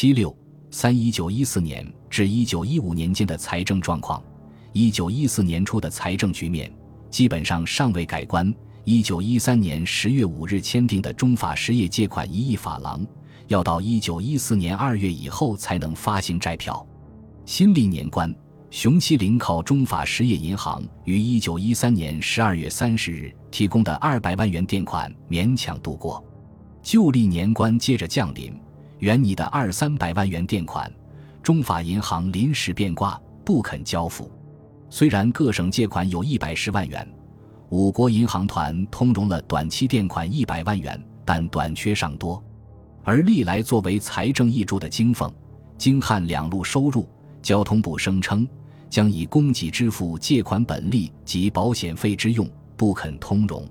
七六三一九一四年至一九一五年间的财政状况，一九一四年初的财政局面基本上尚未改观。一九一三年十月五日签订的中法实业借款一亿法郎，要到一九一四年二月以后才能发行债票。新历年关，熊希龄靠中法实业银行于一九一三年十二月三十日提供的二百万元垫款勉强度过。旧历年关接着降临，原拟的二三百万元垫款，中法银行临时变卦，不肯交付。虽然各省借款有一百十万元。五国银行团通融了短期垫款一百万元，但短缺尚多。而历来作为财政挹注的京奉、京汉两路收入，交通部声称将以供给支付借款本利及保险费之用，不肯通融。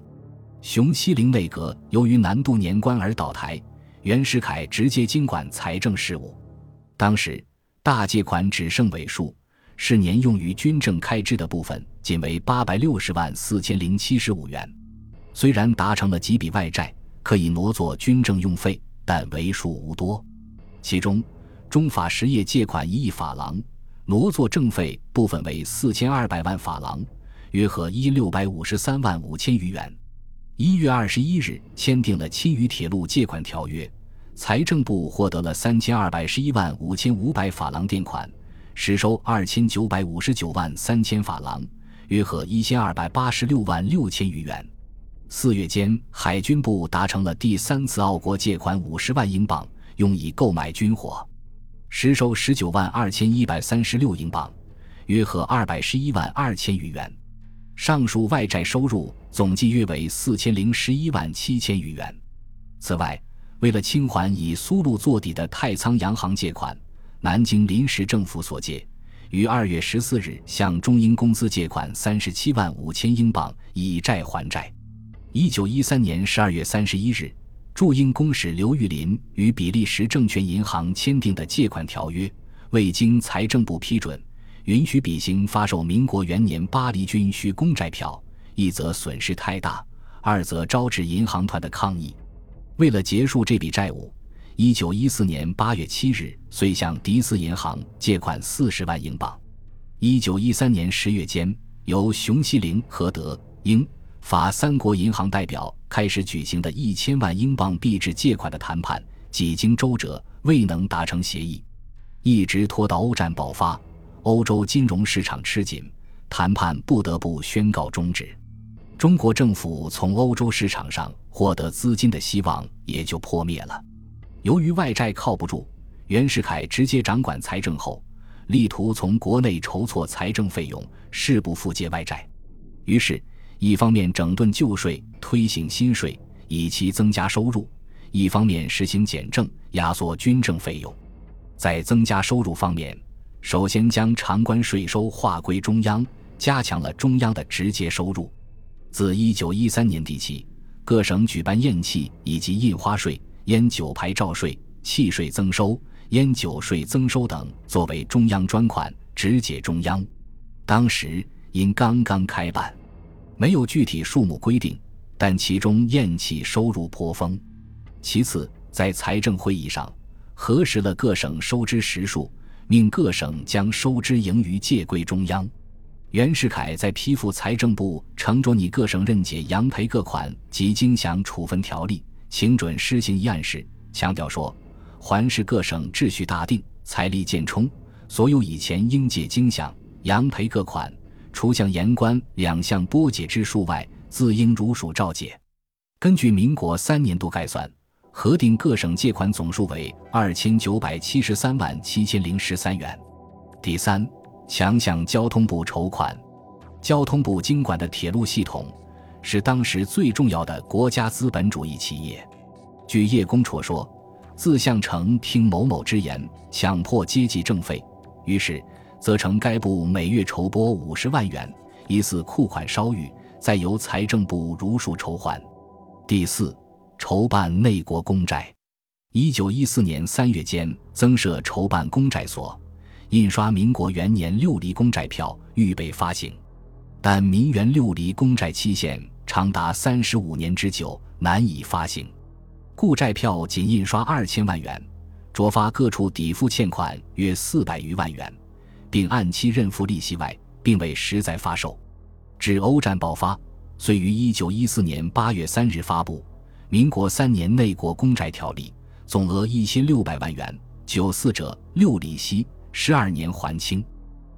熊希龄内阁由于难度年关而倒台，袁世凯直接经管财政事务。当时大借款只剩尾数。是年用于军政开支的部分仅为八百六十万四千零七十五元，虽然达成了几笔外债，可以挪作军政用费，但为数无多。其中，中法实业借款一亿法郎，挪作政费部分为四千二百万法郎，约合一六百五十三万五千余元。一月二十一日签订了青渝铁路借款条约，财政部获得了三千二百十一万五千五百法郎垫款。实收二千九百五十九万三千法郎，约合一千二百八十六万六千余元。四月间，海军部达成了第三次澳国借款五十万英镑，用以购买军火，实收十九万二千一百三十六英镑，约合二百十一万二千余元。上述外债收入总计约为四千零十一万七千余元。此外，为了清还以苏禄做底的太仓洋行借款。南京临时政府所借，于二月十四日向中英公司借款三十七万五千英镑，以债还债。一九一三年十二月三十一日，驻英公使刘玉林与比利时证券银行签订的借款条约，未经财政部批准，允许比行发售民国元年巴黎军需公债票，一则损失太大，二则招致银行团的抗议。为了结束这笔债务。一九一四年八月七日，遂向迪斯银行借款四十万英镑。一九一三年十月间，由熊希龄和德、英、法三国银行代表开始举行的一千万英镑币制借款的谈判，几经周折，未能达成协议，一直拖到欧战爆发，欧洲金融市场吃紧，谈判不得不宣告终止。中国政府从欧洲市场上获得资金的希望也就破灭了。由于外债靠不住，袁世凯直接掌管财政后，力图从国内筹措财政费用，誓不复借外债。于是，一方面整顿旧税，推行新税，以期增加收入；一方面实行减政，压缩军政费用。在增加收入方面，首先将长关税收划归中央，加强了中央的直接收入。自1913年底起，各省举办验契以及印花税。烟酒牌照税、契税增收、烟酒税增收等作为中央专款，直解中央。当时因刚刚开办，没有具体数目规定，但其中烟气收入颇丰。其次，在财政会议上核实了各省收支实数，命各省将收支盈余借归中央。袁世凯在批复财政部承着你各省任解洋赔各款及经饷处分条例。请准施行一案时，强调说：“环视各省秩序大定，财力渐充，所有以前应借经饷、洋赔各款，除向盐官两项拨解之数外，自应如数照解。”根据民国三年度概算，核定各省借款总数为二千九百七十三万七千零十三元。第三，强向交通部筹款，交通部经管的铁路系统。是当时最重要的国家资本主义企业。据叶公绰说，自项城听某某之言，强迫接济政费，于是责成该部每月筹拨五十万元，疑似库款稍裕，再由财政部如数筹还。第四，筹办内国公债。一九一四年三月间，增设筹办公债所，印刷民国元年六厘公债票，预备发行。但民元六厘公债期限长达三十五年之久，难以发行，故债票仅印刷二千万元，着发各处抵付欠款约四百余万元，并按期认付利息外，并未实在发售。至欧战爆发，遂于一九一四年八月三日发布《民国三年内国公债条例》，总额一千六百万元，九四折，六利息，十二年还清。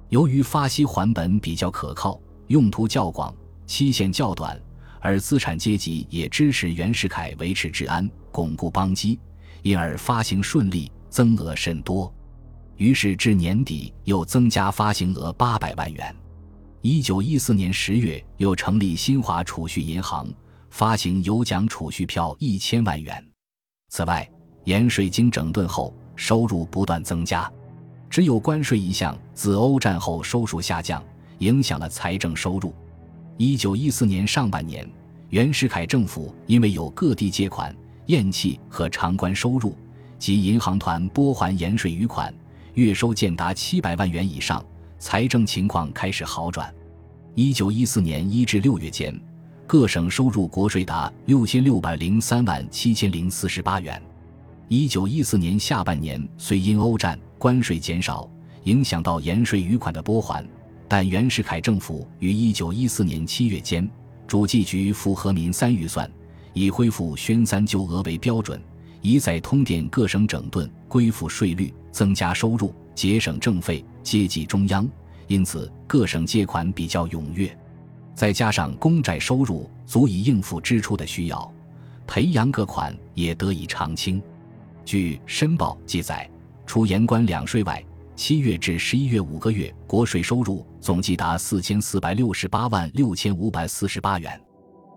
由于发息还本比较可靠，用途较广，期限较短，而资产阶级也支持袁世凯维持治安、巩固邦基。因而发行顺利，增额甚多，于是至年底又增加发行额八百万元。一九一四年十月，又成立新华储蓄银行，发行有奖储蓄票一千万元。此外，盐税经整顿后，收入不断增加，只有关税一项自欧战后收入下降，影响了财政收入。一九一四年上半年，袁世凯政府因为有各地借款。验气和偿关收入及银行团拨还盐税余款，月收见达七百万元以上，财政情况开始好转。一九一四年一至六月间，各省收入国税达六千六百零三万七千零四十八元。一九一四年下半年，虽因欧战关税减少，影响到盐税余款的拨还，但袁世凯政府于一九一四年七月间，主计局复核民三预算。以恢复宣三旧额为标准，一再通电各省整顿、恢复税率、增加收入、节省政费、接济中央，因此各省借款比较踊跃。再加上公债收入足以应付支出的需要，培养各款也得以偿清。据申报记载，除盐关两税外，七月至十一月五个月国税收入总计达四千四百六十八万六千五百四十八元。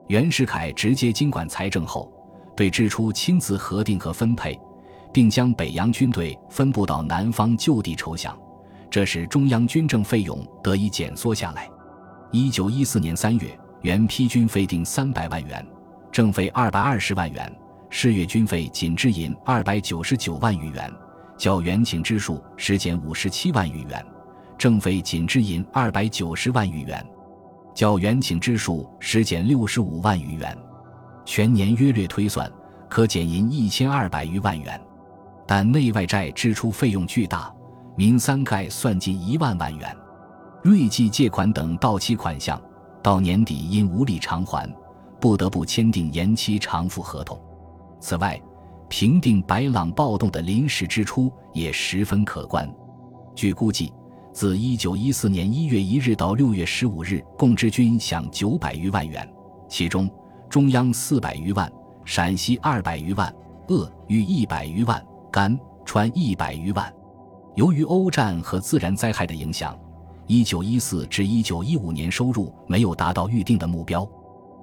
袁世凯直接经管财政后，对支出亲自核定和分配，并将北洋军队分布到南方就地筹饷，这使中央军政费用得以减缩下来。一九一四年三月，原批军费定三百万元，政费二百二十万元，试月军费仅支银二百九十九万余元，较原请支数实减五十七万余元，政费仅支银二百九十万余元。较原请支数实减六十五万余元，全年约略推算，可减银一千二百余万元。但内外债支出费用巨大，民三概算近一万万元。瑞记借款等到期款项，到年底因无力偿还，不得不签订延期偿付合同。此外，平定白朗暴动的临时支出也十分可观。据估计。自一九一四年一月一日到六月十五日，共支军饷九百余万元，其中中央四百余万，陕西二百余万，鄂豫一百余万，甘川一百余万。由于欧战和自然灾害的影响，一九一四至一九一五年收入没有达到预定的目标，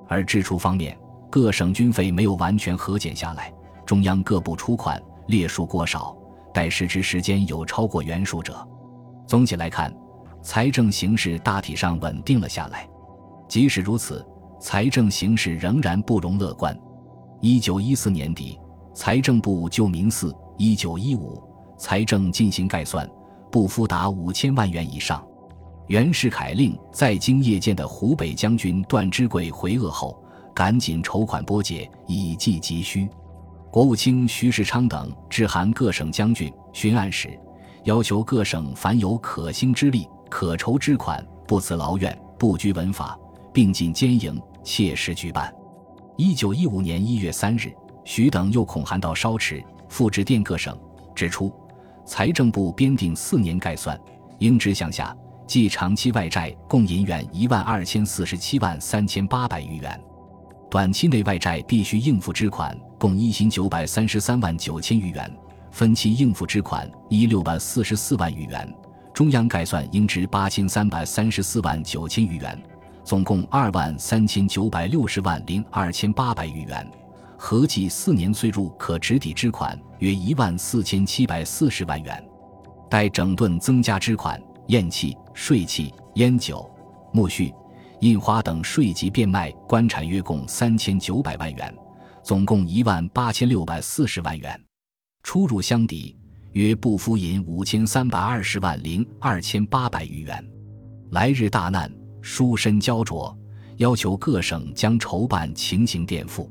而支出方面，各省军费没有完全核减下来，中央各部出款列数过少，待实支时间有超过原数者。总体来看，财政形势大体上稳定了下来。即使如此，财政形势仍然不容乐观。一九一四年底，财政部就民四一九一五财政进行概算，不敷达五千万元以上。袁世凯令在京谒见的湖北将军段芝贵回鄂后，赶紧筹款拨解，以济急需。国务卿徐世昌等致函各省将军、巡按使。要求各省凡有可兴之力、可筹之款，不辞劳怨，不拘文法，并进兼营，切实举办。一九一五年一月三日，徐等又恐函到稍迟，复致电各省，指出财政部编定四年概算，应支项下，计长期外债共银元一万二千四十七万三千八百余元，短期内外债必须应付之款共一千九百三十三万九千余元。分期应付之款一六百四十四万余元，中央概算应支八千三百三十四万九千余元，总共二万三千九百六十万零二千八百余元，合计四年岁入可直抵之款约一万四千七百四十万元。待整顿增加之款，验气、税契、烟酒、木絮、印花等税籍变卖官产约共三千九百万元，总共一万八千六百四十万元。出入相抵，约不敷银五千三百二十万零二千八百余元。来日大难，书身焦灼，要求各省将筹办情形垫付。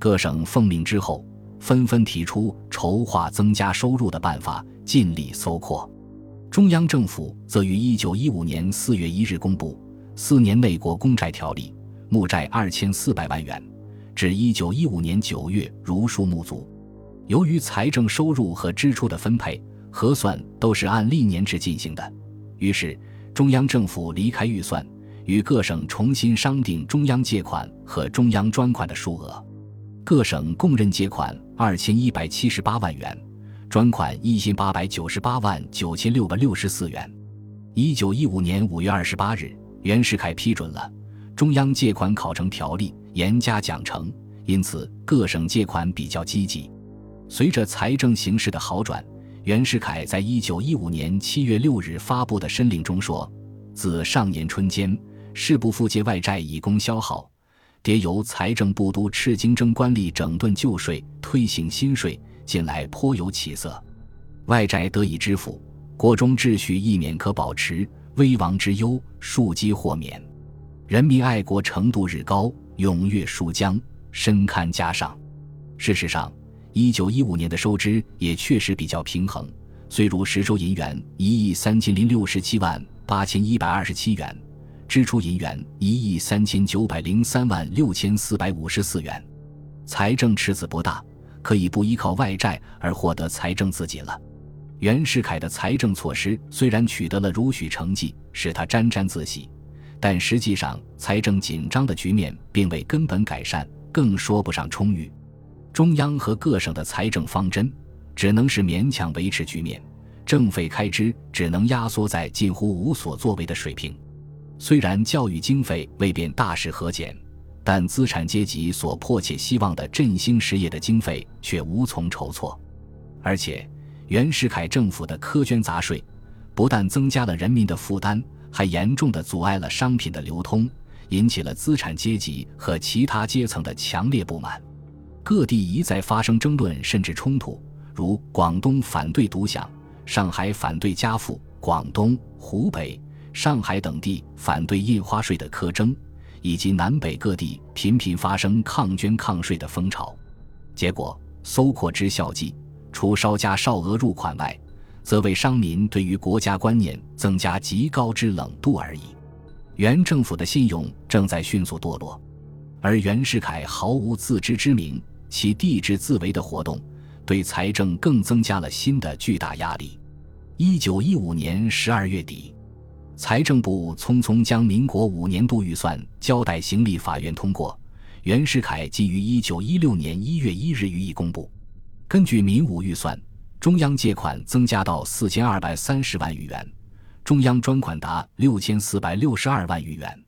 各省奉命之后，纷纷提出筹划增加收入的办法，尽力搜括。中央政府则于一九一五年四月一日公布四年内国公债条例，募债二千四百万元，至一九一五年九月如数募足。由于财政收入和支出的分配核算都是按历年制进行的，于是中央政府离开预算，与各省重新商定中央借款和中央专款的数额。各省共认借款二千一百七十八万元。专款一千八百九十八万九千六百六十四元。一九一五年五月二十八日，袁世凯批准了中央借款考成条例，严加奖惩，因此各省借款比较积极。随着财政形势的好转，袁世凯在一九一五年七月六日发布的申令中说：“自上年春间，事部复借外债以供消耗，迭由财政部督斥京征官吏整顿旧税，推行新税。”近来颇有起色，外债得以支付，国中秩序亦免可保持，危亡之忧庶几豁免，人民爱国程度日高，踊跃数江，深堪嘉赏。事实上，一九一五年的收支也确实比较平衡，虽如实收银元一亿三千零六十七万八千一百二十七元，支出银元一亿三千九百零三万六千四百五十四元，财政赤字不大。可以不依靠外债而获得财政自给了。袁世凯的财政措施虽然取得了如许成绩，使他沾沾自喜，但实际上财政紧张的局面并未根本改善，更说不上充裕。中央和各省的财政方针只能是勉强维持局面，政费开支只能压缩在近乎无所作为的水平。虽然教育经费未变大势和减。但资产阶级所迫切希望的振兴实业的经费却无从筹措，而且袁世凯政府的苛捐杂税，不但增加了人民的负担，还严重的阻碍了商品的流通，引起了资产阶级和其他阶层的强烈不满。各地一再发生争论甚至冲突，如广东反对独享，上海反对加赋，广东、湖北、上海等地反对印花税的苛征。以及南北各地频频发生抗捐抗税的风潮，结果搜括之效绩，除稍加少额入款外，则为商民对于国家观念增加极高之冷度而已。原政府的信用正在迅速堕落，而袁世凯毫无自知之明，其地质自为的活动，对财政更增加了新的巨大压力。一九一五年十二月底。财政部匆匆将民国五年度预算交代行立法院通过，袁世凯即于一九一六年一月一日予以公布。根据民五预算，中央借款增加到四千二百三十万余元，中央专款达六千四百六十二万余元。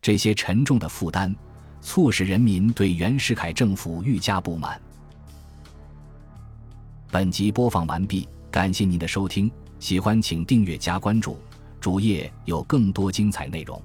这些沉重的负担，促使人民对袁世凯政府愈加不满。本集播放完毕，感谢您的收听，喜欢请订阅加关注。主页有更多精彩内容。